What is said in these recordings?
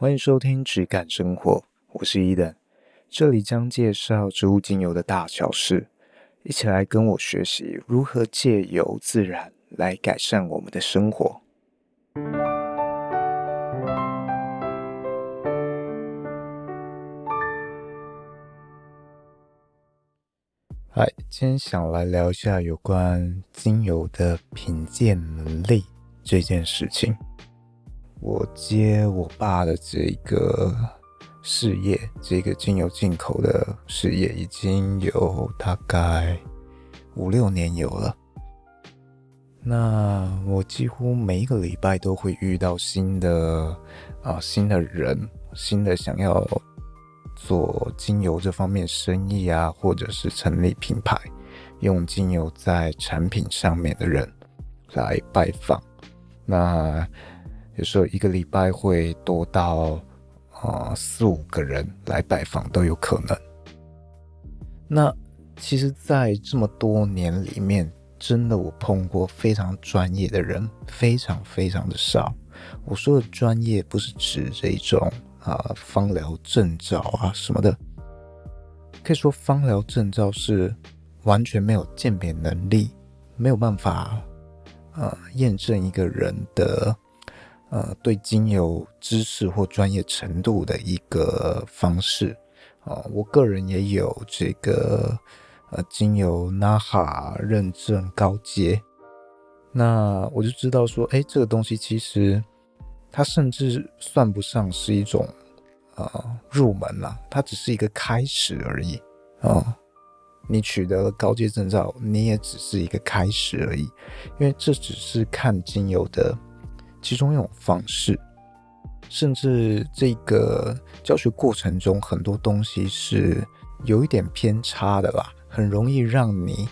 欢迎收听质感生活，我是伊登，这里将介绍植物精油的大小事，一起来跟我学习如何借由自然来改善我们的生活。嗨，今天想来聊一下有关精油的品鉴能力这件事情。我接我爸的这个事业，这个精油进口的事业，已经有大概五六年有了。那我几乎每一个礼拜都会遇到新的啊新的人，新的想要。做精油这方面生意啊，或者是成立品牌，用精油在产品上面的人来拜访。那有时候一个礼拜会多到啊四五个人来拜访都有可能。那其实，在这么多年里面，真的我碰过非常专业的人，非常非常的少。我说的专业，不是指这一种。啊，方疗证照啊什么的，可以说方疗证照是完全没有鉴别能力，没有办法呃验证一个人的呃对精油知识或专业程度的一个方式啊。我个人也有这个呃精油 NAHA 认证高阶，那我就知道说，哎，这个东西其实。它甚至算不上是一种，呃，入门了，它只是一个开始而已啊，你取得了高阶证照，你也只是一个开始而已，因为这只是看精油的其中一种方式，甚至这个教学过程中很多东西是有一点偏差的吧，很容易让你。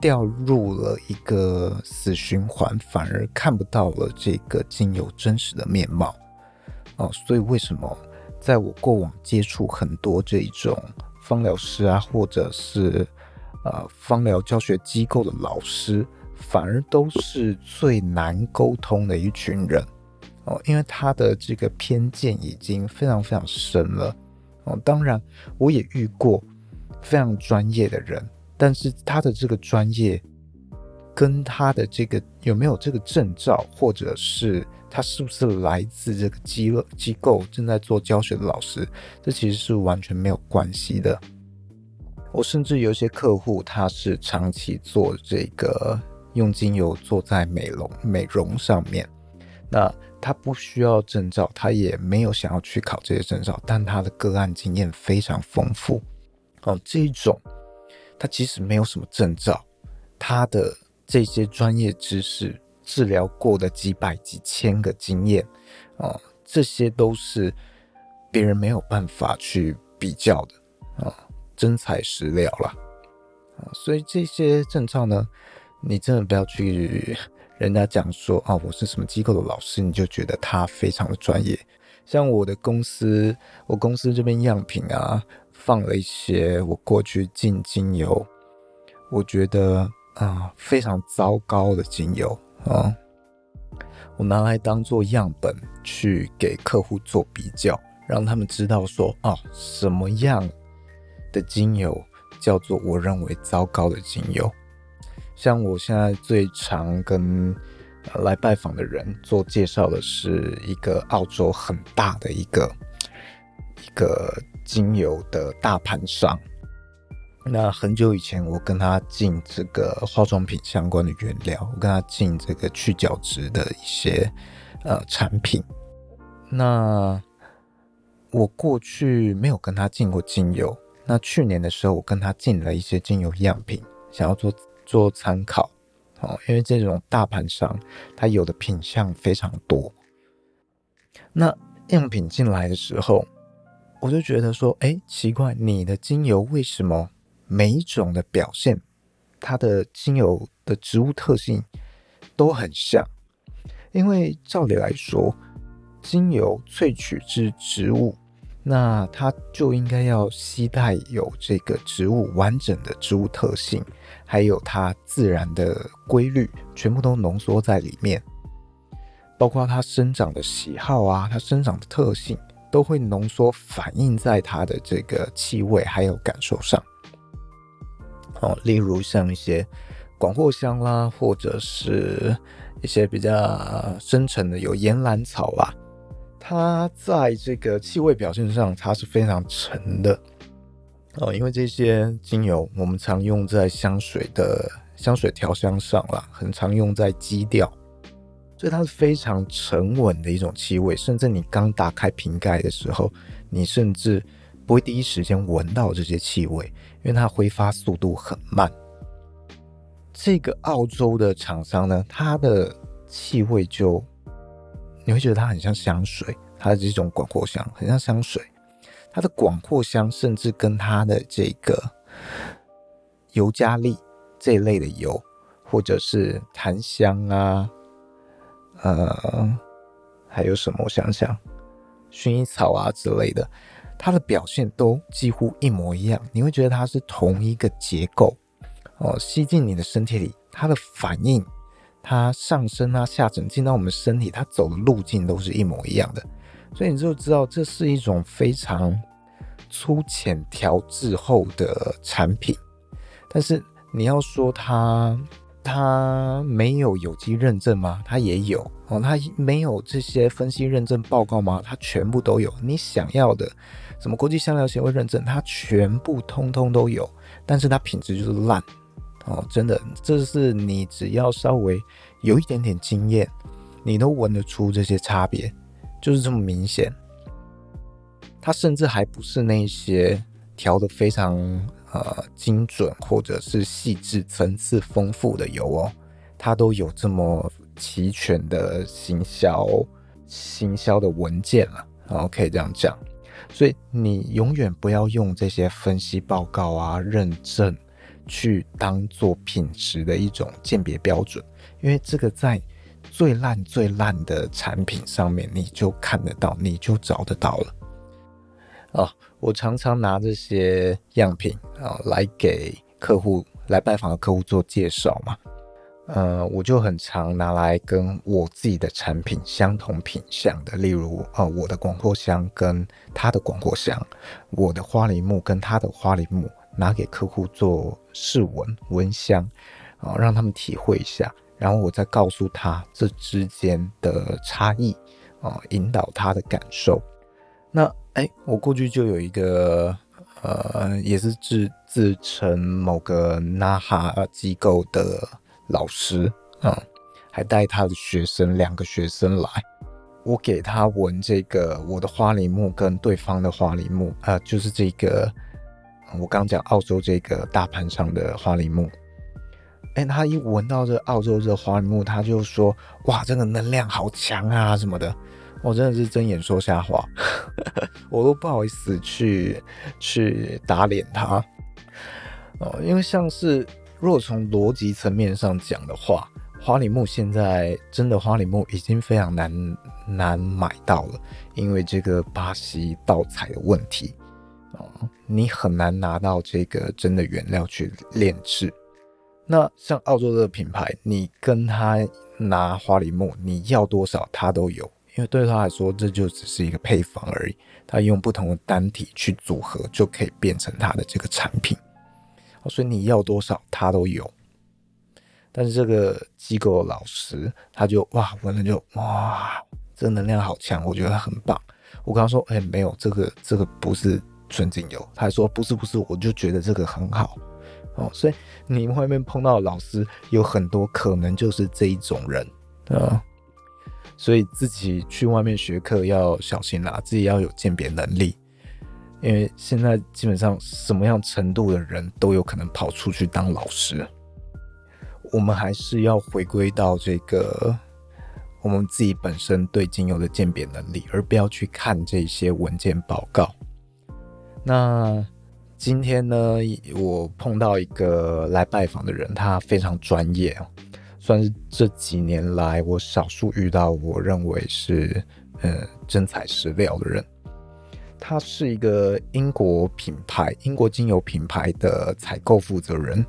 掉入了一个死循环，反而看不到了这个精油真实的面貌哦。所以为什么在我过往接触很多这种芳疗师啊，或者是呃芳疗教学机构的老师，反而都是最难沟通的一群人哦，因为他的这个偏见已经非常非常深了哦。当然，我也遇过非常专业的人。但是他的这个专业，跟他的这个有没有这个证照，或者是他是不是来自这个机构机构正在做教学的老师，这其实是完全没有关系的。我甚至有一些客户，他是长期做这个用精油做在美容美容上面，那他不需要证照，他也没有想要去考这些证照，但他的个案经验非常丰富。哦，这一种。他即使没有什么证照，他的这些专业知识、治疗过的几百几千个经验啊、呃，这些都是别人没有办法去比较的啊、真材实料了啊。所以这些证照呢，你真的不要去人家讲说啊，我是什么机构的老师，你就觉得他非常的专业。像我的公司，我公司这边样品啊。放了一些我过去进精油，我觉得啊、非常糟糕的精油啊，我拿来当做样本去给客户做比较，让他们知道说啊什么样的精油叫做我认为糟糕的精油。像我现在最常跟来拜访的人做介绍的是一个澳洲很大的一个一个。精油的大盘商，那很久以前我跟他进这个化妆品相关的原料，我跟他进这个去角质的一些呃产品。那我过去没有跟他进过精油，那去年的时候我跟他进了一些精油样品，想要做做参考哦，因为这种大盘商它有的品相非常多。那样品进来的时候。我就觉得说，哎，奇怪，你的精油为什么每一种的表现，它的精油的植物特性都很像？因为照理来说，精油萃取之植物，那它就应该要携带有这个植物完整的植物特性，还有它自然的规律，全部都浓缩在里面。包括它生长的喜好啊，它生长的特性，都会浓缩反映在它的这个气味还有感受上。哦，例如像一些广藿香啦，或者是一些比较深沉的有岩兰草啦，它在这个气味表现上，它是非常沉的。哦，因为这些精油我们常用在香水的香水调香上啦，很常用在基调，所以它是非常沉稳的一种气味。甚至你刚打开瓶盖的时候，你甚至不会第一时间闻到这些气味，因为它挥发速度很慢。这个澳洲的厂商呢，它的气味就你会觉得它很像香水，它是这种广藿香很像香水。它的广藿香甚至跟它的这个尤加利这一类的油，或者是檀香啊，呃，还有什么？我想想，薰衣草啊之类的，它的表现都几乎一模一样。你会觉得它是同一个结构哦，吸进你的身体里，它的反应，它上升啊、下沉进到我们身体，它走的路径都是一模一样的。所以你就知道这是一种非常粗浅调制后的产品，但是你要说它它没有有机认证吗？它也有哦。它没有这些分析认证报告吗？它全部都有。你想要的什么国际香料协会认证，它全部通通都有。但是它品质就是烂哦，真的，这是你只要稍微有一点点经验，你都闻得出这些差别。就是这么明显，它甚至还不是那些调的非常呃精准或者是细致、层次丰富的油哦，它都有这么齐全的行销行销的文件了，然后可以这样讲。所以你永远不要用这些分析报告啊、认证去当做品质的一种鉴别标准，因为这个在。最烂最烂的产品上面，你就看得到，你就找得到了。哦，我常常拿这些样品啊来给客户来拜访的客户做介绍嘛。呃，我就很常拿来跟我自己的产品相同品相的，例如啊、我的广藿香跟他的广藿香，我的花梨木跟他的花梨木，拿给客户做试闻闻香啊、让他们体会一下。然后我再告诉他这之间的差异啊，引导他的感受。那哎，我过去就有一个呃，也是自自称某个 NAHA 机构的老师啊，还带他的学生两个学生来，我给他闻这个我的花梨木跟对方的花梨木啊，就是这个我刚讲澳洲这个大盘上的花梨木。哎，他一闻到这澳洲这花梨木，他就说：“哇，这个能量好强啊，什么的。”我真的是睁眼说瞎话，我都不好意思去去打脸他哦。因为像是如果从逻辑层面上讲的话，花梨木现在真的花梨木已经非常难难买到了，因为这个巴西盗采的问题哦，你很难拿到这个真的原料去炼制。那像澳洲这个品牌，你跟他拿花梨木，你要多少他都有，因为对他来说这就只是一个配方而已，他用不同的单体去组合就可以变成他的这个产品，所以你要多少他都有。但是这个机构的老师他就哇闻了就哇，这个能量好强，我觉得很棒。我跟他说，哎，没有这个这个不是纯精油，他还说不是不是，我就觉得这个很好。哦，所以你外面碰到的老师有很多可能就是这一种人啊，所以自己去外面学课要小心啦，自己要有鉴别能力，因为现在基本上什么样程度的人都有可能跑出去当老师。我们还是要回归到这个我们自己本身对精油的鉴别能力，而不要去看这些文件报告。那。今天呢，我碰到一个来拜访的人，他非常专业哦，算是这几年来我少数遇到我认为是呃真材实料的人。他是一个英国品牌、英国精油品牌的采购负责人。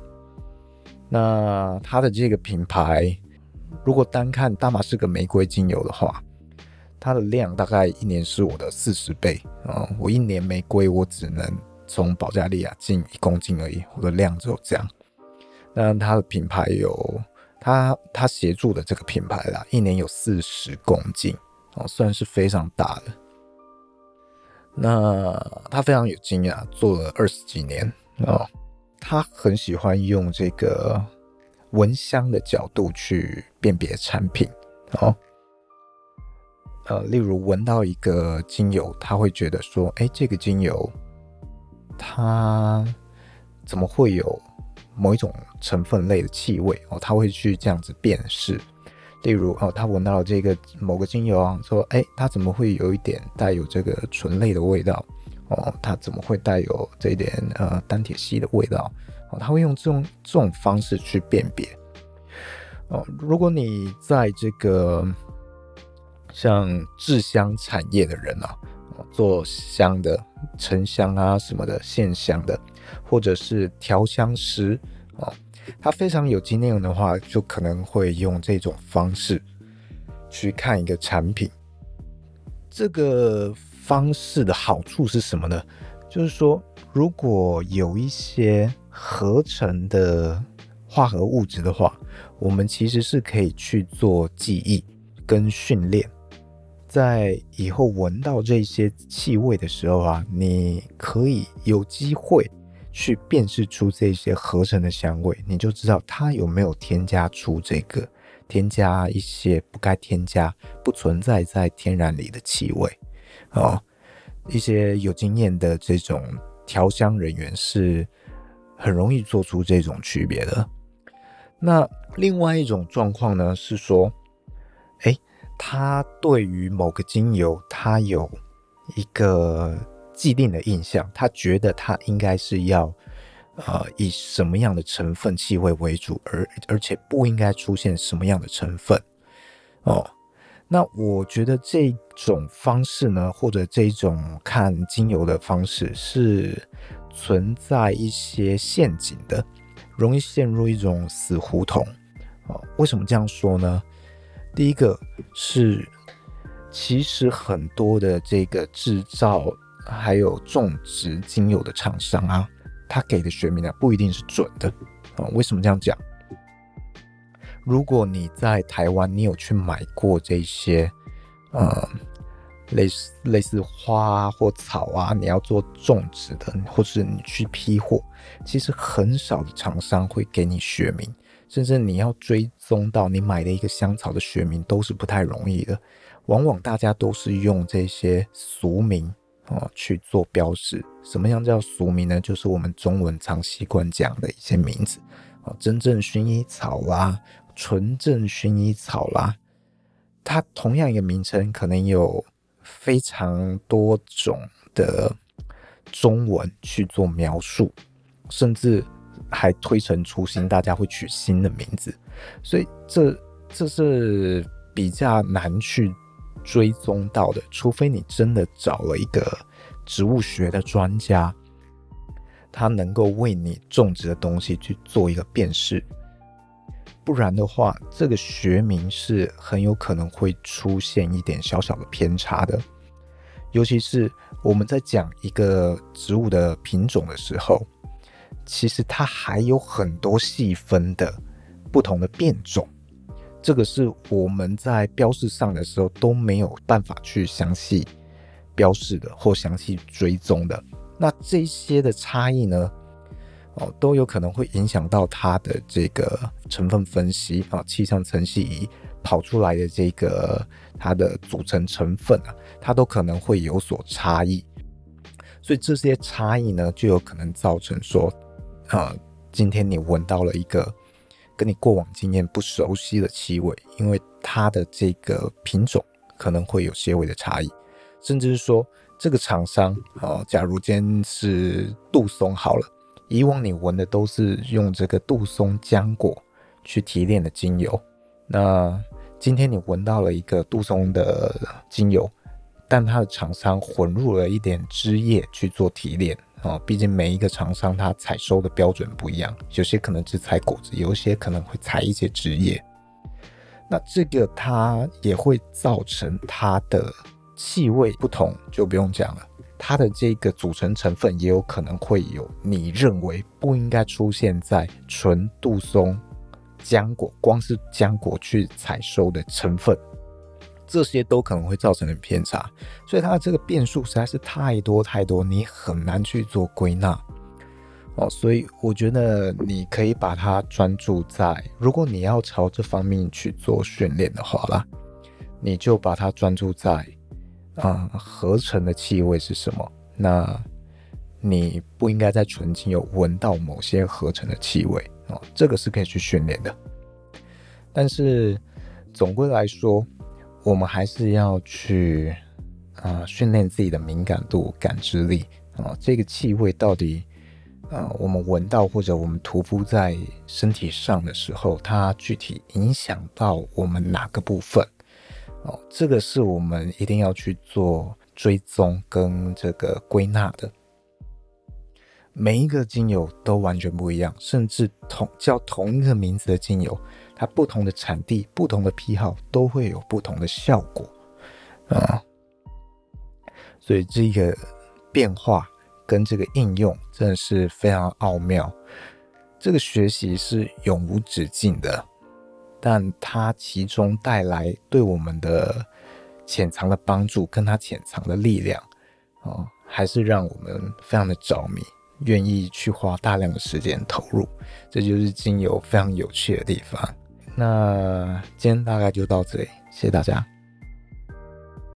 那他的这个品牌，如果单看大马士革玫瑰精油的话，它的量大概一年是我的四十倍啊！我一年玫瑰我只能从保加利亚进一公斤而已，我的量只有这样。那它的品牌有它它协助的这个品牌啦，一年有四十公斤哦，算是非常大的。那他非常有经验啊，做了二十几年哦。他很喜欢用这个闻香的角度去辨别产品哦。呃，例如闻到一个精油，他会觉得说：“哎，这个精油它怎么会有某一种成分类的气味？”哦，他会去这样子辨识。例如哦，他闻到了这个某个精油啊，说：“哎，它怎么会有一点带有这个醇类的味道？哦，它怎么会带有这一点呃单萜烯的味道？”哦，他会用这种这种方式去辨别。哦，如果你在这个像制香产业的人啊，做香的、沉香啊什么的、线香的，或者是调香师啊，他非常有经验的话，就可能会用这种方式去看一个产品。这个方式的好处是什么呢？就是说，如果有一些合成的化合物质的话，我们其实是可以去做记忆跟训练。在以后闻到这些气味的时候啊，你可以有机会去辨识出这些合成的香味，你就知道它有没有添加出这个添加一些不该添加、不存在在天然里的气味哦。一些有经验的这种调香人员是很容易做出这种区别的。那另外一种状况呢，是说，哎。他对于某个精油，他有一个既定的印象，他觉得他应该是要，呃，以什么样的成分气味为主，而而且不应该出现什么样的成分，哦，那我觉得这种方式呢，或者这种看精油的方式是存在一些陷阱的，容易陷入一种死胡同，哦，为什么这样说呢？第一个是，其实很多的这个制造还有种植精油的厂商啊，他给的学名呢不一定是准的啊。为什么这样讲？如果你在台湾，你有去买过这些，呃，类似类似花或草啊，你要做种植的，或是你去批货，其实很少的厂商会给你学名。甚至你要追踪到你买的一个香草的学名都是不太容易的，往往大家都是用这些俗名啊去做标识。什么样叫俗名呢？就是我们中文常习惯讲的一些名字啊，真正薰衣草啦，纯正薰衣草啦，它同样一个名称可能有非常多种的中文去做描述，甚至。还推陈出新，大家会取新的名字，所以这这是比较难去追踪到的，除非你真的找了一个植物学的专家，他能够为你种植的东西去做一个辨识，不然的话，这个学名是很有可能会出现一点小小的偏差的，尤其是我们在讲一个植物的品种的时候。其实它还有很多细分的不同的变种，这个是我们在标示上的时候都没有办法去详细标示的或详细追踪的。那这些的差异呢，哦，都有可能会影响到它的这个成分分析啊，气象层析仪跑出来的这个它的组成成分啊，它都可能会有所差异。所以这些差异呢，就有可能造成说。啊，今天你闻到了一个跟你过往经验不熟悉的气味，因为它的这个品种可能会有些微的差异，甚至是说这个厂商啊，假如今天是杜松好了，以往你闻的都是用这个杜松浆果去提炼的精油，那今天你闻到了一个杜松的精油，但它的厂商混入了一点枝叶去做提炼。啊，毕竟每一个厂商它采收的标准不一样，有些可能只采果子，有些可能会采一些枝叶。那这个它也会造成它的气味不同，就不用讲了。它的这个组成成分也有可能会有你认为不应该出现在纯杜松浆果，光是浆果去采收的成分，这些都可能会造成偏差。所以它的这个变数实在是太多太多，你很难去做归纳。哦，所以我觉得你可以把它专注在，如果你要朝这方面去做训练的话啦，你就把它专注在，啊、合成的气味是什么？那你不应该在纯净有闻到某些合成的气味哦，这个是可以去训练的。但是总归来说，我们还是要去啊训练自己的敏感度、感知力啊、哦，这个气味到底。呃，我们闻到或者我们涂敷在身体上的时候，它具体影响到我们哪个部分？哦，这个是我们一定要去做追踪跟这个归纳的。每一个精油都完全不一样，甚至同叫同一个名字的精油，它不同的产地、不同的批号都会有不同的效果啊。所以这个变化。跟这个应用真的是非常奥妙，这个学习是永无止境的，但它其中带来对我们的潜藏的帮助，跟它潜藏的力量，啊，还是让我们非常的着迷，愿意去花大量的时间投入，这就是精油非常有趣的地方。那今天大概就到这里，谢谢大家。